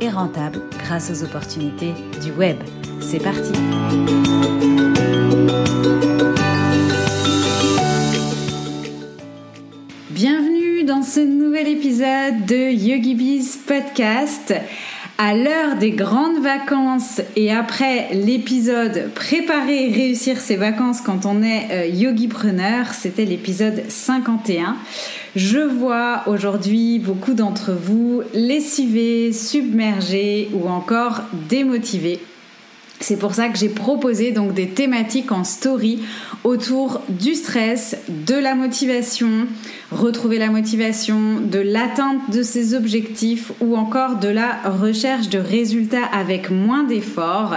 et rentable grâce aux opportunités du web. C'est parti Bienvenue dans ce nouvel épisode de YogiBiz Podcast. À l'heure des grandes vacances et après l'épisode Préparer et réussir ses vacances quand on est euh, yogipreneur, c'était l'épisode 51. Je vois aujourd'hui beaucoup d'entre vous lessivés, submergés ou encore démotivés c'est pour ça que j'ai proposé donc des thématiques en story autour du stress, de la motivation, retrouver la motivation, de l'atteinte de ses objectifs ou encore de la recherche de résultats avec moins d'efforts.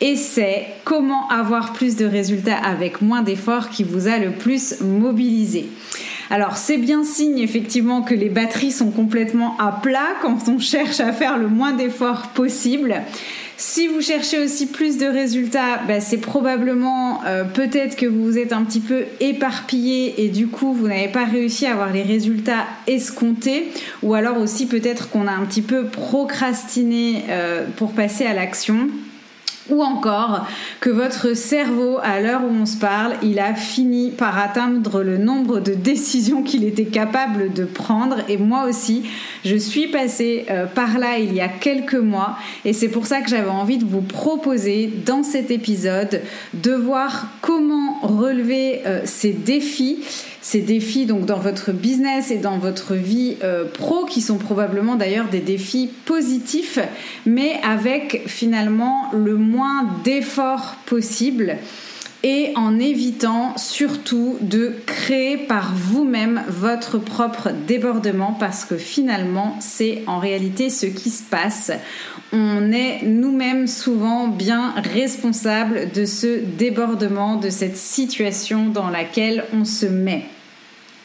Et c'est comment avoir plus de résultats avec moins d'efforts qui vous a le plus mobilisé. Alors c'est bien signe effectivement que les batteries sont complètement à plat quand on cherche à faire le moins d'efforts possible. Si vous cherchez aussi plus de résultats, bah, c'est probablement euh, peut-être que vous vous êtes un petit peu éparpillé et du coup vous n'avez pas réussi à avoir les résultats escomptés. Ou alors aussi peut-être qu'on a un petit peu procrastiné euh, pour passer à l'action ou encore que votre cerveau, à l'heure où on se parle, il a fini par atteindre le nombre de décisions qu'il était capable de prendre. Et moi aussi, je suis passée euh, par là il y a quelques mois. Et c'est pour ça que j'avais envie de vous proposer dans cet épisode de voir comment relever euh, ces défis ces défis donc dans votre business et dans votre vie euh, pro qui sont probablement d'ailleurs des défis positifs mais avec finalement le moins d'efforts possible et en évitant surtout de créer par vous-même votre propre débordement parce que finalement c'est en réalité ce qui se passe. On est nous-mêmes souvent bien responsables de ce débordement, de cette situation dans laquelle on se met.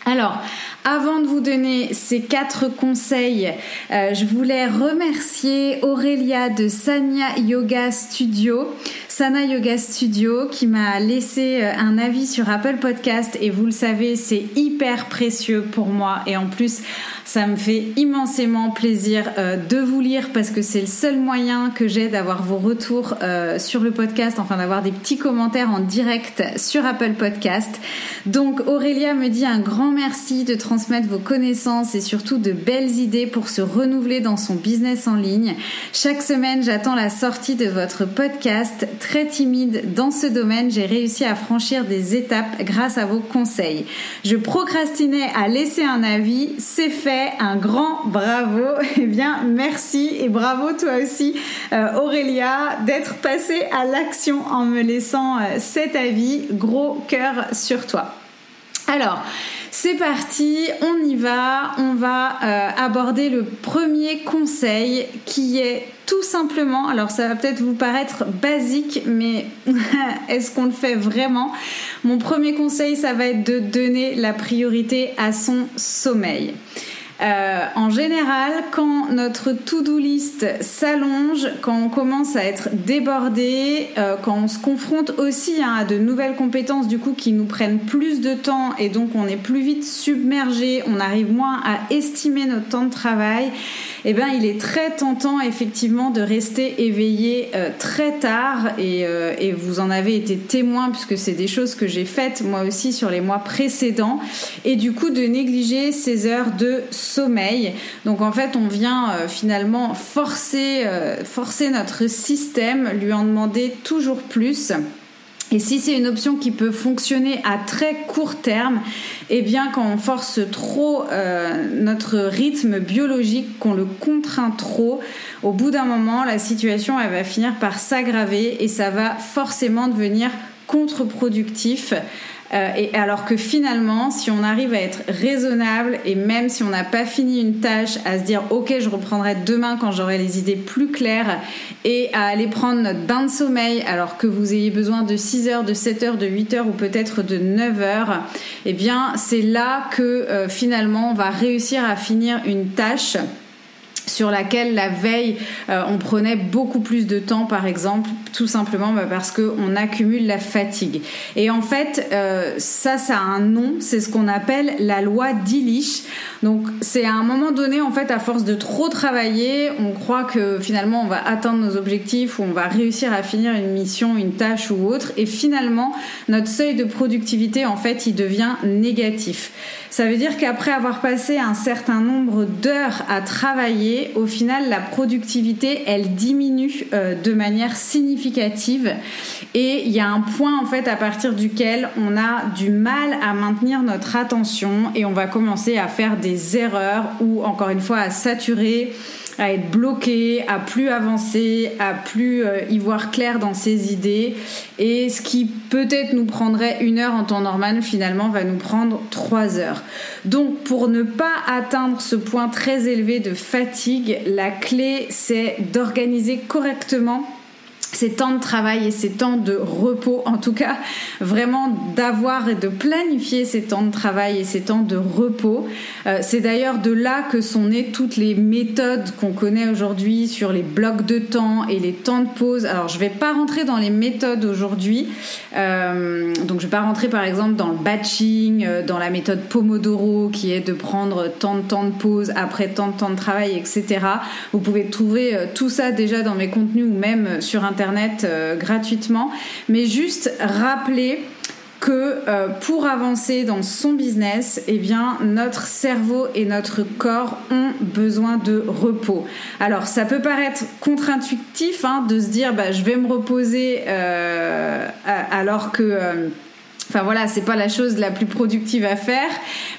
Alors, avant de vous donner ces quatre conseils, euh, je voulais remercier Aurélia de Sanya Yoga Studio. Sana Yoga Studio qui m'a laissé euh, un avis sur Apple Podcast et vous le savez, c'est hyper précieux pour moi et en plus, ça me fait immensément plaisir euh, de vous lire parce que c'est le seul moyen que j'ai d'avoir vos retours sur le podcast, enfin d'avoir des petits commentaires en direct sur Apple Podcast. Donc Aurélia me dit un grand merci de transmettre vos connaissances et surtout de belles idées pour se renouveler dans son business en ligne. Chaque semaine, j'attends la sortie de votre podcast. Très timide dans ce domaine, j'ai réussi à franchir des étapes grâce à vos conseils. Je procrastinais à laisser un avis, c'est fait, un grand bravo. Eh bien, merci et bravo toi aussi euh, Aurélia d'être passée à l'action en me laissant euh, cet avis. Gros cœur sur toi. Alors, c'est parti, on y va. On va euh, aborder le premier conseil qui est tout simplement, alors ça va peut-être vous paraître basique, mais est-ce qu'on le fait vraiment? Mon premier conseil, ça va être de donner la priorité à son sommeil. Euh, en général, quand notre to-do list s'allonge, quand on commence à être débordé, euh, quand on se confronte aussi hein, à de nouvelles compétences du coup qui nous prennent plus de temps et donc on est plus vite submergé, on arrive moins à estimer notre temps de travail, eh bien il est très tentant effectivement de rester éveillé euh, très tard et, vous en avez été témoin puisque c'est des choses que j'ai faites moi aussi sur les mois précédents et du coup de négliger ces heures de. Donc en fait, on vient euh, finalement forcer, euh, forcer notre système, lui en demander toujours plus. Et si c'est une option qui peut fonctionner à très court terme, eh bien quand on force trop euh, notre rythme biologique, qu'on le contraint trop, au bout d'un moment, la situation elle va finir par s'aggraver et ça va forcément devenir contre-productif Euh, et alors que finalement, si on arrive à être raisonnable et même si on n'a pas fini une tâche, à se dire ok, je reprendrai demain quand j'aurai les idées plus claires et à aller prendre notre bain de sommeil alors que vous ayez besoin de 6 heures, de 7 heures, de 8 heures ou peut-être de 9 heures, eh bien c'est là que euh, finalement on va réussir à finir une tâche sur laquelle la veille euh, on prenait beaucoup plus de temps par exemple tout simplement bah, parce qu'on accumule la fatigue. Et en fait euh, ça ça a un nom c'est ce qu'on appelle la loi d'Illich. Donc c'est à un moment donné en fait à force de trop travailler on croit que finalement on va atteindre nos objectifs ou on va réussir à finir une mission une tâche ou autre. Et finalement notre seuil de productivité en fait il devient négatif. Ça veut dire qu'après avoir passé un certain nombre d'heures à travailler, au final, la productivité, elle diminue euh, de manière significative. Et il y a un point, en fait, à partir duquel on a du mal à maintenir notre attention et on va commencer à faire des erreurs ou, encore une fois, à saturer à être bloqué, à plus avancer, à plus euh, y voir clair dans ses idées. Et ce qui peut-être nous prendrait une heure en temps normal, finalement, va nous prendre trois heures. Donc, pour ne pas atteindre ce point très élevé de fatigue, la clé, c'est d'organiser correctement ces temps de travail et ces temps de repos, en tout cas vraiment d'avoir et de planifier ces temps de travail et ces temps de repos. Euh, c'est d'ailleurs de là que sont nées toutes les méthodes qu'on connaît aujourd'hui sur les blocs de temps et les temps de pause. Alors je vais pas rentrer dans les méthodes aujourd'hui, euh, donc je vais pas rentrer par exemple dans le batching, euh, dans la méthode Pomodoro qui est de prendre tant de temps de pause après tant de temps de travail, etc. Vous pouvez trouver tout ça déjà dans mes contenus ou même sur Internet Euh, gratuitement, mais juste rappeler que euh, pour avancer dans son business, eh bien, notre cerveau et notre corps ont besoin de repos. Alors, ça peut paraître contre-intuitif hein, de se dire, bah, je vais me reposer euh, alors que Enfin voilà, c'est pas la chose la plus productive à faire,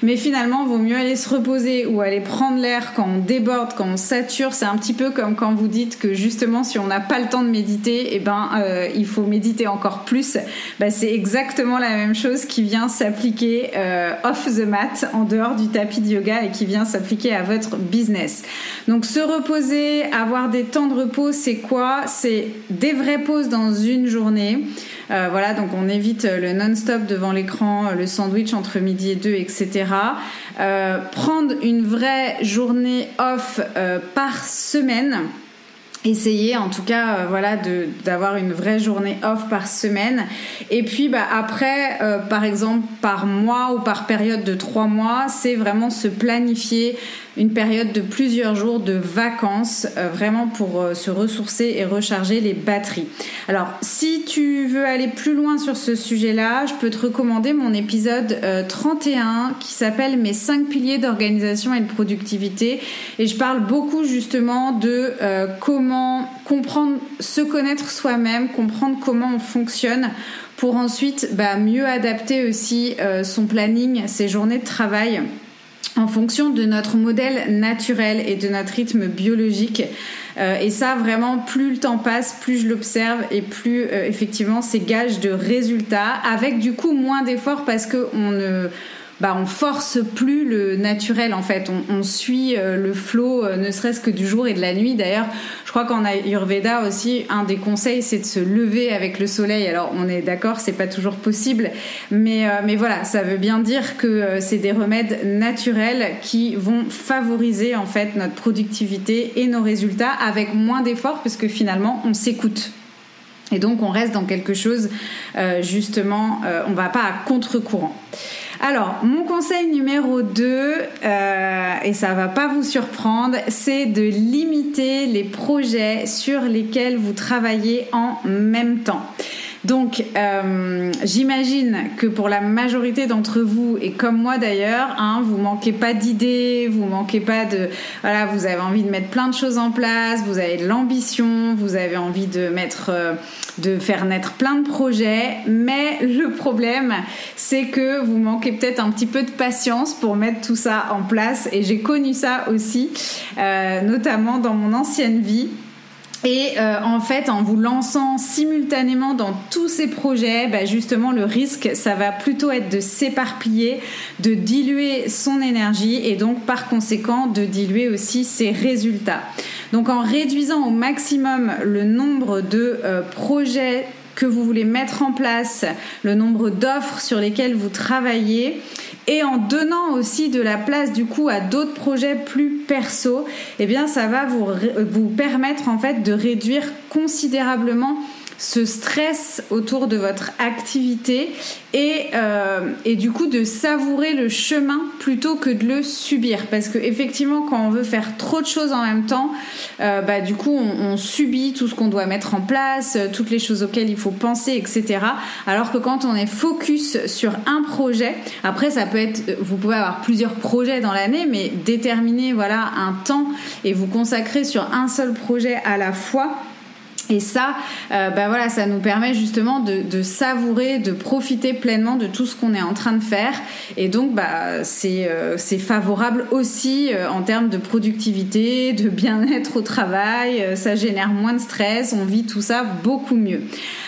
mais finalement, vaut mieux aller se reposer ou aller prendre l'air quand on déborde, quand on sature. C'est un petit peu comme quand vous dites que justement, si on n'a pas le temps de méditer, eh ben, euh, il faut méditer encore plus. Bah, c'est exactement la même chose qui vient s'appliquer euh, off the mat, en dehors du tapis de yoga, et qui vient s'appliquer à votre business. Donc, se reposer, avoir des temps de repos, c'est quoi? C'est des vraies pauses dans une journée. Euh, voilà, donc on évite le non-stop devant l'écran, le sandwich entre midi et deux, etc. Euh, prendre une vraie journée off euh, par semaine essayer en tout cas voilà d'avoir une vraie journée off par semaine et puis bah, après par exemple par mois ou par période de trois mois c'est vraiment se planifier une période de plusieurs jours de vacances, euh, vraiment pour euh, se ressourcer et recharger les batteries. Alors, si tu veux aller plus loin sur ce sujet-là, je peux te recommander mon épisode 31 euh, qui s'appelle Mes 5 piliers d'organisation et de productivité. Et je parle beaucoup justement de comment comprendre, se connaître soi-même, comprendre comment on fonctionne pour ensuite bah, mieux adapter aussi son planning, ses journées de travail en fonction de notre modèle naturel et de notre rythme biologique. Euh, et ça, vraiment, plus le temps passe, plus je l'observe et plus euh, effectivement c'est gage de résultats, avec du coup moins d'efforts parce qu'on ne bah, on force plus le naturel en fait. On, suit euh, le flot, euh, ne serait-ce que du jour et de la nuit. D'ailleurs, je crois qu'en Ayurveda aussi, un des conseils, c'est de se lever avec le soleil. Alors, on est d'accord, c'est pas toujours possible, mais euh, mais voilà, ça veut bien dire que c'est des remèdes naturels qui vont favoriser en fait notre productivité et nos résultats avec moins d'efforts, parce que finalement, on s'écoute. Et donc, on reste dans quelque chose, justement, on va pas à contre-courant. Alors, mon conseil numéro 2, euh, et ça va pas vous surprendre, c'est de limiter les projets sur lesquels vous travaillez en même temps. Donc, euh, j'imagine que pour la majorité d'entre vous, et comme moi d'ailleurs, hein, vous manquez pas d'idées, vous manquez pas de, voilà, vous avez envie de mettre plein de choses en place, vous avez de l'ambition, vous avez envie de mettre, euh, de faire naître plein de projets, mais le problème, c'est que vous manquez peut-être un petit peu de patience pour mettre tout ça en place, et j'ai connu ça aussi, euh, notamment dans mon ancienne vie. Et euh, en fait, en vous lançant simultanément dans tous ces projets, bah, justement, le risque, ça va plutôt être de s'éparpiller, de diluer son énergie et donc par conséquent de diluer aussi ses résultats. Donc en réduisant au maximum le nombre de euh, projets que vous voulez mettre en place, le nombre d'offres sur lesquelles vous travaillez, et en donnant aussi de la place du coup à d'autres projets plus perso, eh bien ça va vous, vous permettre en fait de réduire considérablement ce stress autour de votre activité et, euh, et du coup de savourer le chemin plutôt que de le subir. Parce que effectivement quand on veut faire trop de choses en même temps euh, bah du coup on, subit tout ce qu'on doit mettre en place euh, toutes les choses auxquelles il faut penser etc alors que quand on est focus sur un projet après ça peut être vous pouvez avoir plusieurs projets dans l'année mais déterminer voilà un temps et vous consacrer sur un seul projet à la fois et ça, euh, bah voilà, ça nous permet justement de, savourer, de profiter pleinement de tout ce qu'on est en train de faire. Et donc, bah, c'est euh, favorable aussi euh, en termes de productivité, de bien-être au travail. ça génère moins de stress, on vit tout ça beaucoup mieux.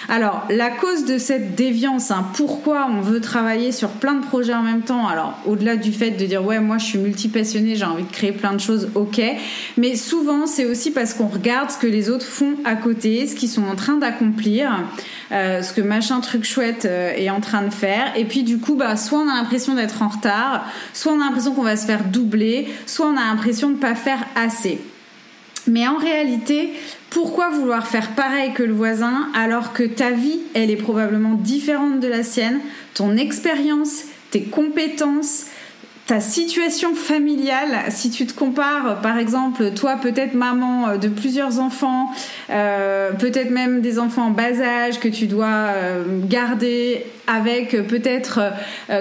Alors, la cause de cette déviance, hein, pourquoi on veut travailler sur plein de projets en même temps? Alors, au-delà du fait de dire, ouais, moi je suis multipassionnée, j'ai envie de créer plein de choses, ok. Mais souvent, c'est aussi parce qu'on regarde ce que les autres font à côté, ce qu'ils sont en train d'accomplir, euh, ce que machin truc chouette euh, est en train de faire. Et puis, du coup, bah, soit on a l'impression d'être en retard, soit on a l'impression qu'on va se faire doubler, soit on a l'impression de ne pas faire assez. Mais en réalité, pourquoi vouloir faire pareil que le voisin alors que ta vie, elle est probablement différente de la sienne, ton expérience, tes compétences, ta situation familiale, si tu te compares, par exemple, toi peut-être maman euh, de plusieurs enfants, euh, peut-être même des enfants en bas âge que tu dois euh, garder avec peut-être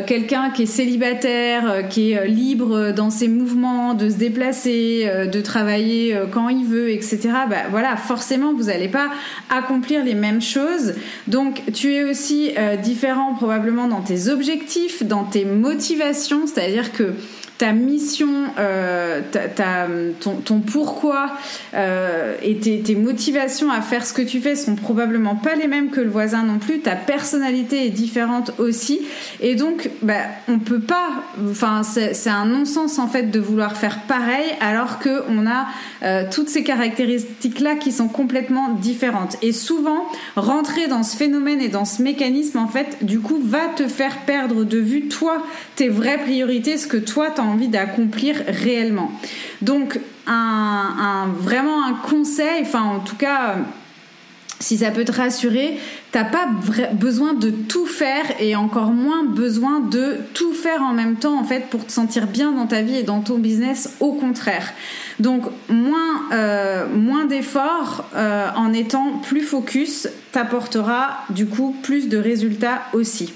quelqu'un qui est célibataire, qui est libre dans ses mouvements, de se déplacer, de travailler quand il veut, etc. Bah, voilà, forcément, vous n'allez pas accomplir les mêmes choses. Donc, tu es aussi différent probablement dans tes objectifs, dans tes motivations, c'est-à-dire que ta mission, euh, ton, pourquoi euh, et tes, motivations à faire ce que tu fais sont probablement pas les mêmes que le voisin non plus. Ta personnalité est différente aussi. Et donc, bah, on peut pas. Enfin, c'est un non-sens en fait de vouloir faire pareil alors qu'on a euh, toutes ces caractéristiques-là qui sont complètement différentes. Et souvent, rentrer dans ce phénomène et dans ce mécanisme, en fait, du coup, va te faire perdre de vue toi, tes vraies priorités, ce que toi, tu envie d'accomplir réellement. Donc, un, vraiment un conseil, enfin en tout cas, si ça peut te rassurer, t'as pas besoin de tout faire et encore moins besoin de tout faire en même temps en fait pour te sentir bien dans ta vie et dans ton business. Au contraire. Donc moins euh, moins d'efforts euh, en étant plus focus t'apportera du coup plus de résultats aussi.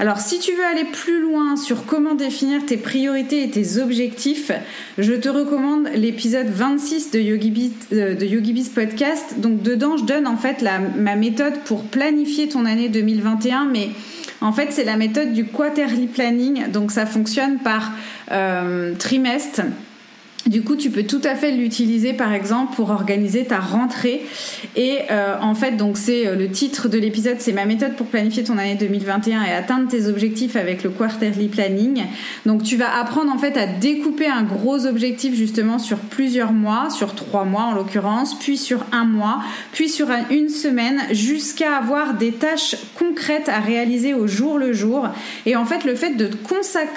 Alors si tu veux aller plus loin sur comment définir tes priorités et tes objectifs, je te recommande l'épisode 26 de YogiBiz euh, de Podcast. Donc dedans, je donne en fait ma méthode pour planifier ton année 2021, mais en fait, c'est la méthode du quarterly planning. Donc ça fonctionne par euh, trimestre. Du coup, tu peux tout à fait l'utiliser, par exemple, pour organiser ta rentrée. Et euh, en fait, donc c'est euh, le titre de l'épisode, c'est ma méthode pour planifier ton année 2021 et atteindre tes objectifs avec le quarterly planning. Donc, tu vas apprendre en fait à découper un gros objectif justement sur plusieurs mois, sur trois mois en l'occurrence, puis sur un mois, puis sur une semaine, jusqu'à avoir des tâches concrètes à réaliser au jour le jour. Et en fait, le fait de te,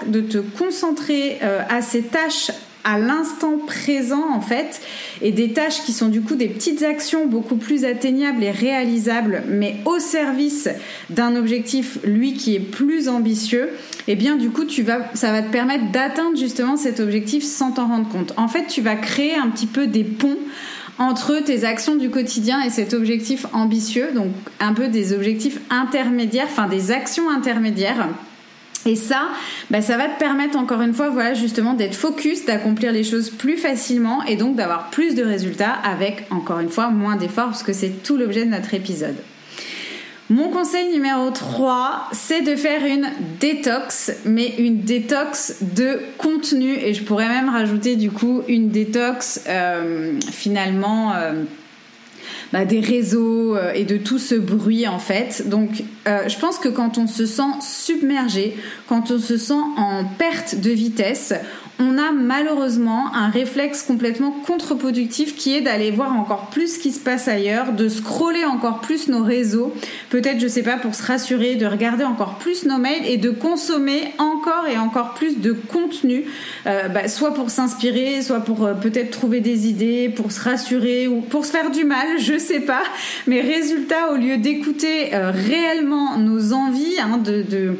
de te concentrer euh, à ces tâches à l'instant présent en fait et des tâches qui sont du coup des petites actions beaucoup plus atteignables et réalisables mais au service d'un objectif lui qui est plus ambitieux et eh bien du coup tu vas ça va te permettre d'atteindre justement cet objectif sans t'en rendre compte. En fait tu vas créer un petit peu des ponts entre tes actions du quotidien et cet objectif ambitieux, donc un peu des objectifs intermédiaires, enfin des actions intermédiaires et ça, bah, ça va te permettre encore une fois, voilà, justement, d'être focus, d'accomplir les choses plus facilement et donc d'avoir plus de résultats avec, encore une fois, moins d'efforts, parce que c'est tout l'objet de notre épisode. Mon conseil numéro 3, c'est de faire une détox, mais une détox de contenu. Et je pourrais même rajouter du coup une détox euh, finalement... Euh, bah, des réseaux et de tout ce bruit en fait. Donc je pense que quand on se sent submergé, quand on se sent en perte de vitesse, on a malheureusement un réflexe complètement contre-productif qui est d'aller voir encore plus ce qui se passe ailleurs, de scroller encore plus nos réseaux, peut-être je sais pas pour se rassurer, de regarder encore plus nos mails et de consommer encore et encore plus de contenu, euh, bah, soit pour s'inspirer, soit pour euh, peut-être trouver des idées, pour se rassurer ou pour se faire du mal, je sais pas. Mais résultat, au lieu d'écouter euh, réellement nos envies, hein, de,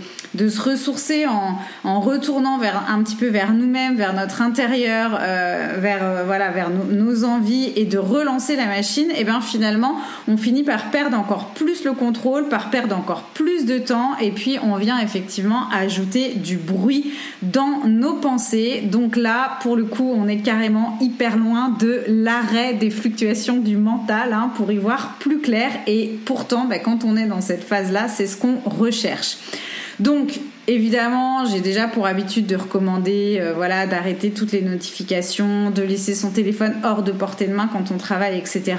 se ressourcer en, en retournant vers un petit peu vers nous-mêmes vers notre intérieur, euh, vers euh, voilà, vers nos envies et de relancer la machine, et eh bien finalement, on finit par perdre encore plus le contrôle, par perdre encore plus de temps, et puis on vient effectivement ajouter du bruit dans nos pensées. Donc là, pour le coup, on est carrément hyper loin de l'arrêt des fluctuations du mental hein, pour y voir plus clair. Et pourtant, bah, quand on est dans cette phase-là, c'est ce qu'on recherche. Donc, évidemment, j'ai déjà pour habitude de recommander, euh, voilà, d'arrêter toutes les notifications, de laisser son téléphone hors de portée de main quand on travaille, etc.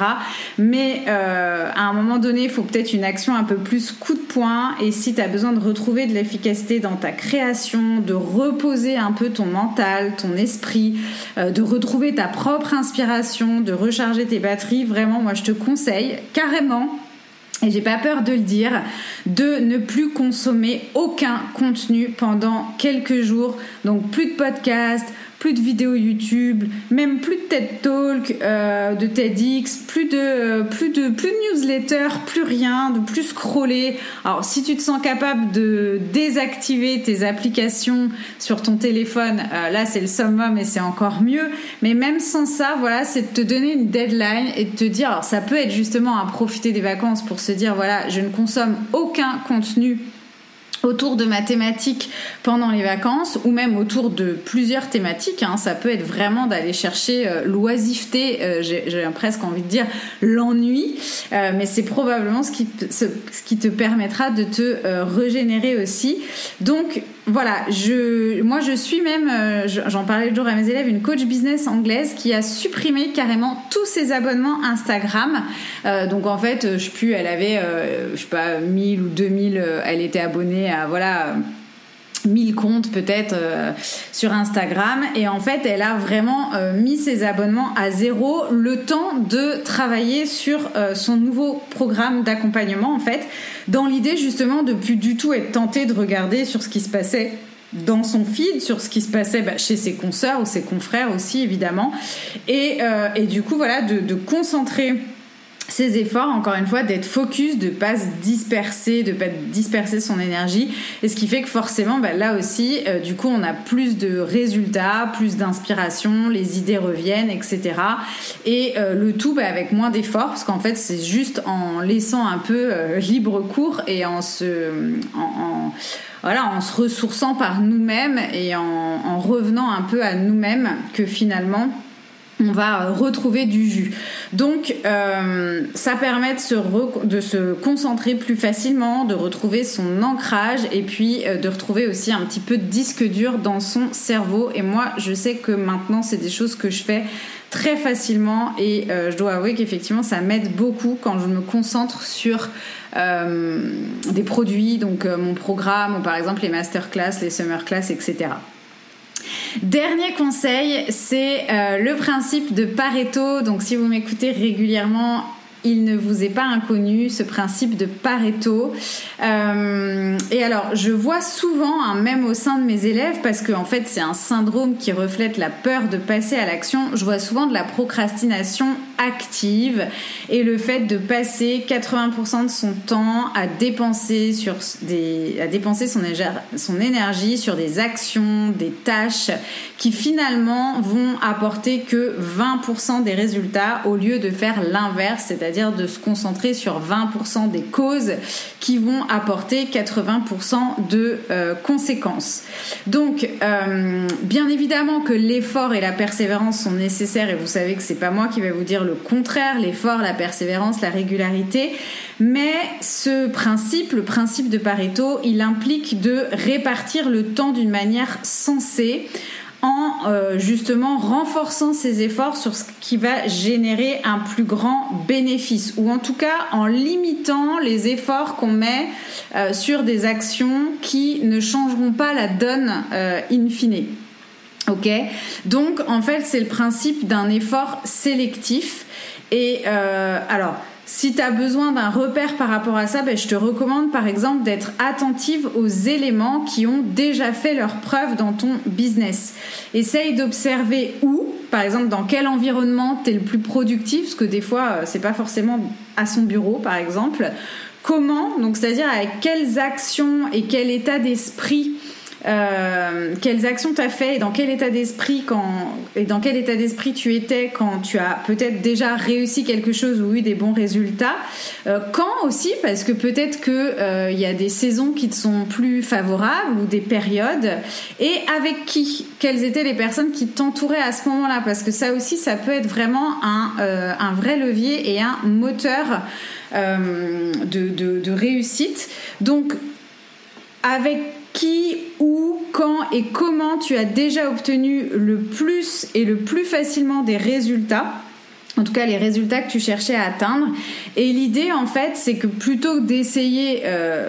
Mais euh, à un moment donné, il faut peut-être une action un peu plus coup de poing. Et si tu as besoin de retrouver de l'efficacité dans ta création, de reposer un peu ton mental, ton esprit, euh, de retrouver ta propre inspiration, de recharger tes batteries, vraiment, moi, je te conseille carrément et j'ai pas peur de le dire, de ne plus consommer aucun contenu pendant quelques jours. Donc plus de podcasts, plus de vidéos YouTube, même plus de TED Talk, euh, de TEDx, plus de, euh, plus de, plus de newsletter, plus rien, de plus scroller. Alors, si tu te sens capable de désactiver tes applications sur ton téléphone, euh, là, c'est le summum et c'est encore mieux. Mais même sans ça, voilà, c'est de te donner une deadline et de te dire, alors ça peut être justement à profiter des vacances pour se dire, voilà, je ne consomme aucun contenu autour de ma thématique pendant les vacances ou même autour de plusieurs thématiques. Hein. Ça peut être vraiment d'aller chercher euh, l'oisiveté, euh, j'ai presque envie de dire l'ennui, euh, mais c'est probablement ce qui, ce, qui te permettra de te régénérer aussi. Donc voilà, je, moi je suis même, j'en parlais le jour à mes élèves, une coach business anglaise qui a supprimé carrément tous ses abonnements Instagram. donc en fait, je sais elle avait, je sais pas, 1000 ou 2000, elle était abonnée voilà 1000 comptes peut-être euh, sur Instagram. Et en fait elle a vraiment euh, mis ses abonnements à zéro le temps de travailler sur euh, son nouveau programme d'accompagnement en fait dans l'idée justement de plus du tout être tentée de regarder sur ce qui se passait dans son feed sur ce qui se passait bah, chez ses consoeurs ou ses confrères aussi évidemment. Et, du coup voilà de concentrer ses efforts, encore une fois, d'être focus, de pas se disperser, de pas disperser son énergie. Et ce qui fait que forcément, bah, là aussi, euh, du coup, on a plus de résultats, plus d'inspiration, les idées reviennent, etc. Et euh, le tout bah, avec moins d'efforts, parce qu'en fait, c'est juste en laissant un peu euh, libre cours et en se, en, voilà, en se ressourçant par nous-mêmes et en, en revenant un peu à nous-mêmes que finalement on va retrouver du jus. Donc, euh, ça permet de se, concentrer plus facilement, de retrouver son ancrage et puis euh, de retrouver aussi un petit peu de disque dur dans son cerveau. Et moi, je sais que maintenant, c'est des choses que je fais très facilement et euh, je dois avouer qu'effectivement, ça m'aide beaucoup quand je me concentre sur des produits, donc mon programme ou par exemple les masterclass, les summer class, etc. Dernier conseil, c'est euh, le principe de Pareto. Donc si vous m'écoutez régulièrement, il ne vous est pas inconnu ce principe de Pareto. Euh, et alors, je vois souvent, hein, même au sein de mes élèves, parce qu'en en fait, c'est un syndrome qui reflète la peur de passer à l'action, je vois souvent de la procrastination active et le fait de passer 80% de son temps à dépenser, sur des, à dépenser son, énergie sur des actions, des tâches qui finalement vont apporter que 20% des résultats au lieu de faire l'inverse, c'est-à-dire de se concentrer sur 20% des causes qui vont apporter 80% de euh, conséquences. Donc, euh, bien évidemment que l'effort et la persévérance sont nécessaires et vous savez que c'est pas moi qui vais vous dire le contraire, l'effort, la persévérance, la régularité. Mais ce principe, le principe de Pareto, il implique de répartir le temps d'une manière sensée en euh, justement renforçant ses efforts sur ce qui va générer un plus grand bénéfice ou en tout cas en limitant les efforts qu'on met euh, sur des actions qui ne changeront pas la donne euh, in fine. Ok Donc en fait c'est le principe d'un effort sélectif et alors si tu as besoin d'un repère par rapport à ça, ben, je te recommande par exemple d'être attentive aux éléments qui ont déjà fait leur preuve dans ton business. Essaye d'observer où, par exemple dans quel environnement tu es le plus productif, parce que des fois euh, c'est pas forcément à son bureau par exemple. Comment, donc c'est-à-dire avec quelles actions et quel état d'esprit euh, quelles actions tu as fait et dans quel état d'esprit quand et dans quel état d'esprit tu étais quand tu as peut-être déjà réussi quelque chose ou eu des bons résultats? Euh, quand aussi parce que peut-être que euh, il y a des saisons qui te sont plus favorables ou des périodes et avec qui? Quelles étaient les personnes qui t'entouraient à ce moment-là? Parce que ça aussi ça peut être vraiment un, un vrai levier et un moteur de, de, de réussite. Donc avec qui, où, quand et comment tu as déjà obtenu le plus et le plus facilement des résultats en tout cas les résultats que tu cherchais à atteindre. Et l'idée, en fait, c'est que plutôt que d'essayer euh,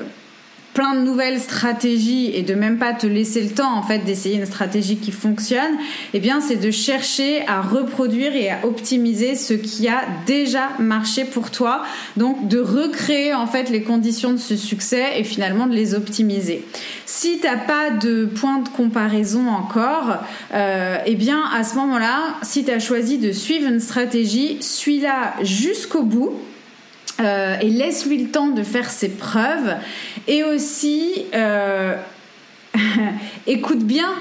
plein de nouvelles stratégies et de même pas te laisser le temps en fait d'essayer une stratégie qui fonctionne, eh bien c'est de chercher à reproduire et à optimiser ce qui a déjà marché pour toi. Donc de recréer en fait les conditions de ce succès et finalement de les optimiser. Si t'as pas de point de comparaison encore, euh, eh bien à ce moment-là, si tu as choisi de suivre une stratégie, suis-la jusqu'au bout euh, et laisse-lui le temps de faire ses preuves. Et aussi, euh, écoute bien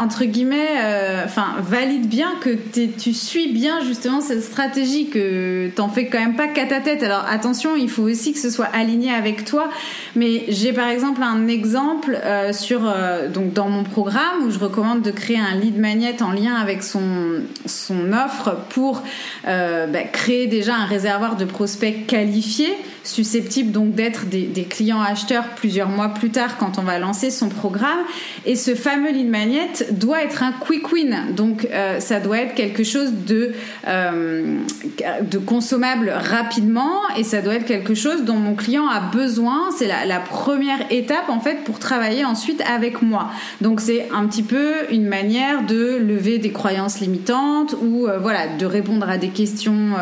entre guillemets, euh, enfin, valide bien que tu suis bien justement cette stratégie, que t'en fais quand même pas qu'à ta tête. Alors attention, il faut aussi que ce soit aligné avec toi. Mais j'ai par exemple un exemple euh, sur euh, donc dans mon programme où je recommande de créer un lead magnet en lien avec son son offre pour bah, créer déjà un réservoir de prospects qualifiés susceptibles donc d'être des, des clients acheteurs plusieurs mois plus tard quand on va lancer son programme. Et ce fameux lead magnet doit être un quick win. Donc, euh, ça doit être quelque chose de, euh, de consommable rapidement et ça doit être quelque chose dont mon client a besoin. C'est la, première étape, en fait, pour travailler ensuite avec moi. Donc, c'est un petit peu une manière de lever des croyances limitantes ou, euh, voilà, de répondre à des questions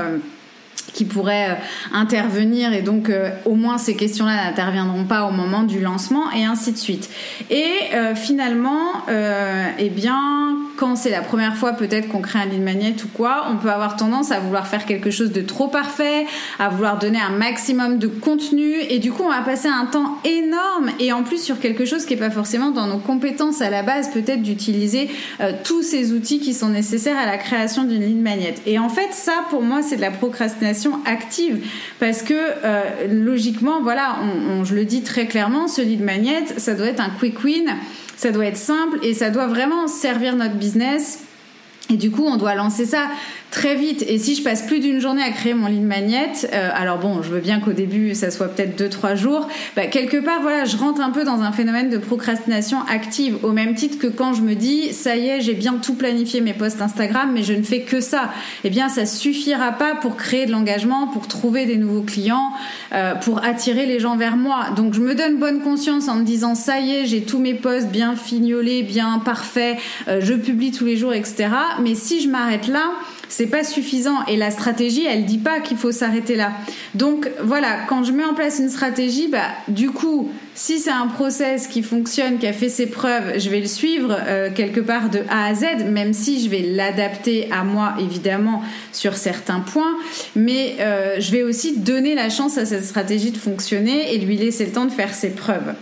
qui pourraient intervenir et donc au moins ces questions-là n'interviendront pas au moment du lancement et ainsi de suite. Et finalement, eh bien, quand c'est la première fois peut-être qu'on crée un lead magnet ou quoi, on peut avoir tendance à vouloir faire quelque chose de trop parfait, à vouloir donner un maximum de contenu et du coup on va passer un temps énorme et en plus sur quelque chose qui n'est pas forcément dans nos compétences à la base peut-être d'utiliser euh, tous ces outils qui sont nécessaires à la création d'une lead magnet. Et en fait ça pour moi c'est de la procrastination active parce que euh, logiquement voilà, je le dis très clairement, ce lead magnet ça doit être un quick win ça doit être simple et ça doit vraiment servir notre business. Et du coup, on doit lancer ça très vite. Et si je passe plus d'une journée à créer mon ligne magnète, euh, alors bon, je veux bien qu'au début ça soit peut-être deux trois jours. Bah, quelque part, voilà, je rentre un peu dans un phénomène de procrastination active, au même titre que quand je me dis, ça y est, j'ai bien tout planifié mes posts Instagram, mais je ne fais que ça. Eh bien, ça suffira pas pour créer de l'engagement, pour trouver des nouveaux clients, euh, pour attirer les gens vers moi. Donc, je me donne bonne conscience en me disant, ça y est, j'ai tous mes posts bien fignolés, bien parfaits, euh, je publie tous les jours, etc. Mais si je m'arrête là, c'est pas suffisant et la stratégie elle dit pas qu'il faut s'arrêter là. Donc voilà, quand je mets en place une stratégie, bah du coup, si c'est un process qui fonctionne, qui a fait ses preuves, je vais le suivre euh, quelque part de A à Z, même si je vais l'adapter à moi évidemment sur certains points, mais euh, je vais aussi donner la chance à cette stratégie de fonctionner et lui laisser le temps de faire ses preuves.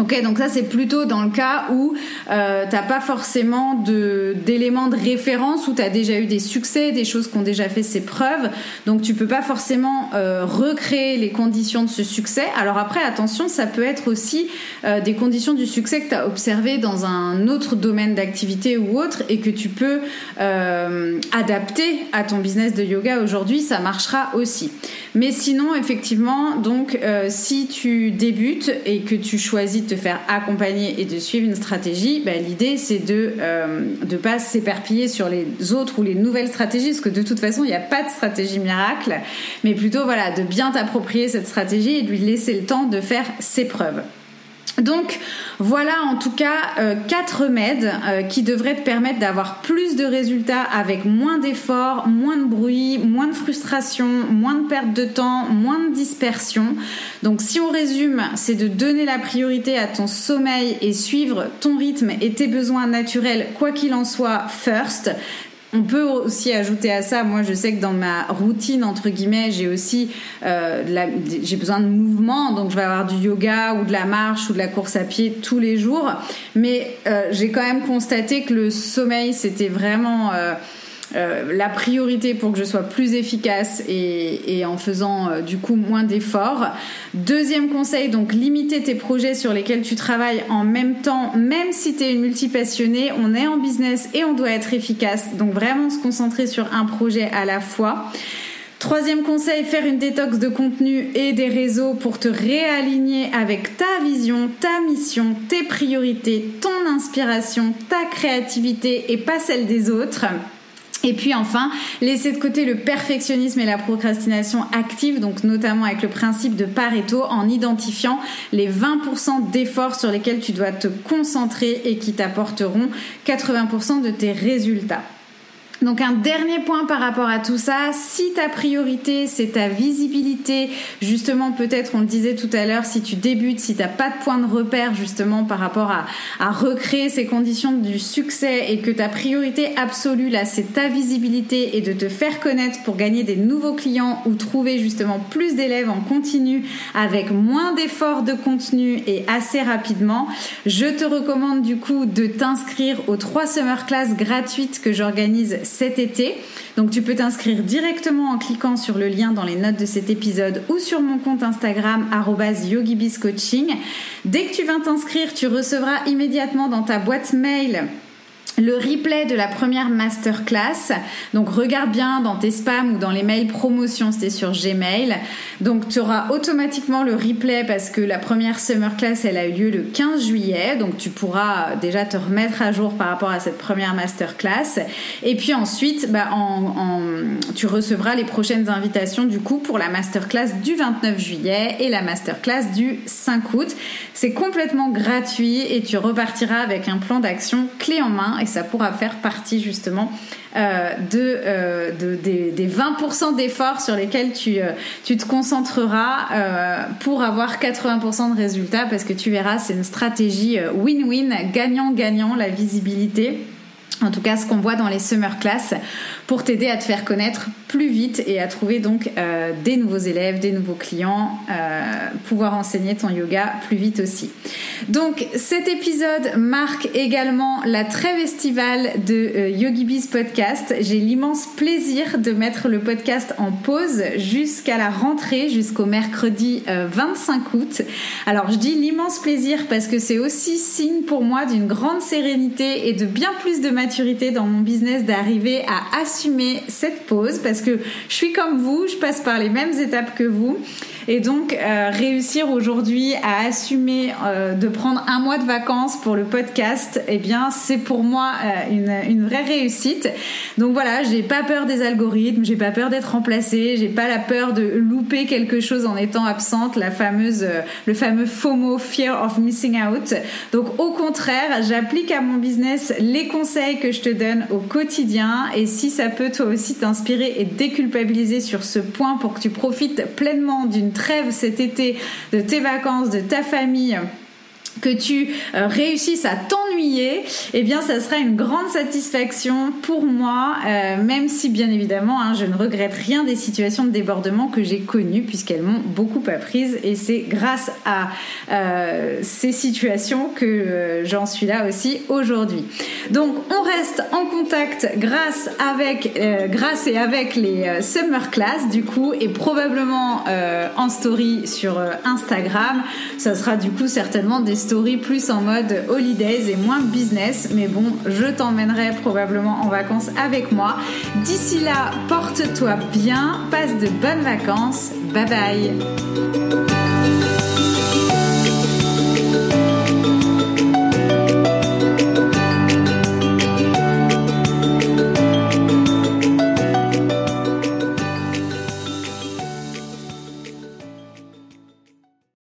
Ok, donc ça c'est plutôt dans le cas où euh, t'as pas forcément d'éléments de référence où tu as déjà eu des succès, des choses qui ont déjà fait ses preuves, donc tu peux pas forcément euh, recréer les conditions de ce succès. Alors après attention, ça peut être aussi euh, des conditions du succès que tu as observé dans un autre domaine d'activité ou autre et que tu peux euh, adapter à ton business de yoga aujourd'hui, ça marchera aussi. Mais sinon, effectivement, donc euh, si tu débutes et que tu choisis de te faire accompagner et de suivre une stratégie, bah, l'idée c'est de ne pas s'éperpiller sur les autres ou les nouvelles stratégies, parce que de toute façon, il n'y a pas de stratégie miracle, mais plutôt voilà de bien t'approprier cette stratégie et de lui laisser le temps de faire ses preuves. Donc voilà en tout cas euh, quatre remèdes euh, qui devraient te permettre d'avoir plus de résultats avec moins d'efforts, moins de bruit, moins de frustration, moins de perte de temps, moins de dispersion. Donc si on résume, c'est de donner la priorité à ton sommeil et suivre ton rythme et tes besoins naturels quoi qu'il en soit first. On peut aussi ajouter à ça, moi je sais que dans ma routine entre guillemets, j'ai aussi euh, j'ai besoin de mouvement, donc je vais avoir du yoga ou de la marche ou de la course à pied tous les jours. Mais euh, j'ai quand même constaté que le sommeil c'était vraiment euh, euh, la priorité pour que je sois plus efficace et, en faisant euh, du coup moins d'efforts. Deuxième conseil, donc limiter tes projets sur lesquels tu travailles en même temps, même si tu es une multipassionnée, on est en business et on doit être efficace. Donc vraiment se concentrer sur un projet à la fois. Troisième conseil, faire une détox de contenu et des réseaux pour te réaligner avec ta vision, ta mission, tes priorités, ton inspiration, ta créativité et pas celle des autres. Et puis enfin, laisser de côté le perfectionnisme et la procrastination active, donc notamment avec le principe de Pareto, en identifiant les 20% d'efforts sur lesquels tu dois te concentrer et qui t'apporteront 80% de tes résultats. Donc un dernier point par rapport à tout ça, si ta priorité c'est ta visibilité, justement peut-être on le disait tout à l'heure, si tu débutes, si tu n'as pas de point de repère justement par rapport à, à recréer ces conditions du succès et que ta priorité absolue là c'est ta visibilité et de te faire connaître pour gagner des nouveaux clients ou trouver justement plus d'élèves en continu avec moins d'efforts de contenu et assez rapidement, je te recommande du coup de t'inscrire aux trois summer classes gratuites que j'organise cet été. Donc tu peux t'inscrire directement en cliquant sur le lien dans les notes de cet épisode ou sur mon compte Instagram @yogibiscoaching. Dès que tu vas t'inscrire, tu recevras immédiatement dans ta boîte mail le replay de la première masterclass. Donc regarde bien dans tes spams ou dans les mails promotion, c'était sur Gmail. Donc tu auras automatiquement le replay parce que la première summer class, elle a eu lieu le 15 juillet. Donc tu pourras déjà te remettre à jour par rapport à cette première masterclass. Et puis ensuite, bah, tu recevras les prochaines invitations du coup pour la masterclass du 29 juillet et la masterclass du 5 août. C'est complètement gratuit et tu repartiras avec un plan d'action clé en main et ça pourra faire partie justement euh, euh, des, 20% d'efforts sur lesquels tu, euh, te concentreras pour avoir 80% de résultats parce que tu verras, c'est une stratégie win-win, gagnant-gagnant, la visibilité. En tout cas, ce qu'on voit dans les summer class pour t'aider à te faire connaître plus vite et à trouver donc euh, des nouveaux élèves, des nouveaux clients, euh, pouvoir enseigner ton yoga plus vite aussi. Donc cet épisode marque également la trêve estivale de euh, YogiBiz Podcast. J'ai l'immense plaisir de mettre le podcast en pause jusqu'à la rentrée, jusqu'au mercredi 25 août. Alors je dis l'immense plaisir parce que c'est aussi signe pour moi d'une grande sérénité et de bien plus de maturité dans mon business d'arriver à assumer cette pause parce que je suis comme vous, je passe par les mêmes étapes que vous. Et donc, euh, réussir aujourd'hui à assumer euh, de prendre un mois de vacances pour le podcast, eh bien, c'est pour moi euh, une, une, vraie réussite. Donc voilà, j'ai pas peur des algorithmes, j'ai pas peur d'être remplacée, j'ai pas la peur de louper quelque chose en étant absente, la fameuse, le fameux FOMO, Fear of Missing Out. Donc au contraire, j'applique à mon business les conseils que je te donne au quotidien. Et si ça peut toi aussi t'inspirer et déculpabiliser sur ce point pour que tu profites pleinement d'une trêve cet été de tes vacances, de ta famille que tu euh, réussisses à t'ennuyer, eh bien, ça sera une grande satisfaction pour moi, euh, même si bien évidemment, hein, je ne regrette rien des situations de débordement que j'ai connues, puisqu'elles m'ont beaucoup apprise, et c'est grâce à euh, ces situations que j'en suis là aussi aujourd'hui. Donc, on reste en contact grâce avec, grâce et avec les summer class, du coup, et probablement en story sur Instagram. Ça sera du coup certainement des plus en mode holidays et moins business. Mais bon, je t'emmènerai probablement en vacances avec moi. D'ici là, porte-toi bien, passe de bonnes vacances. Bye bye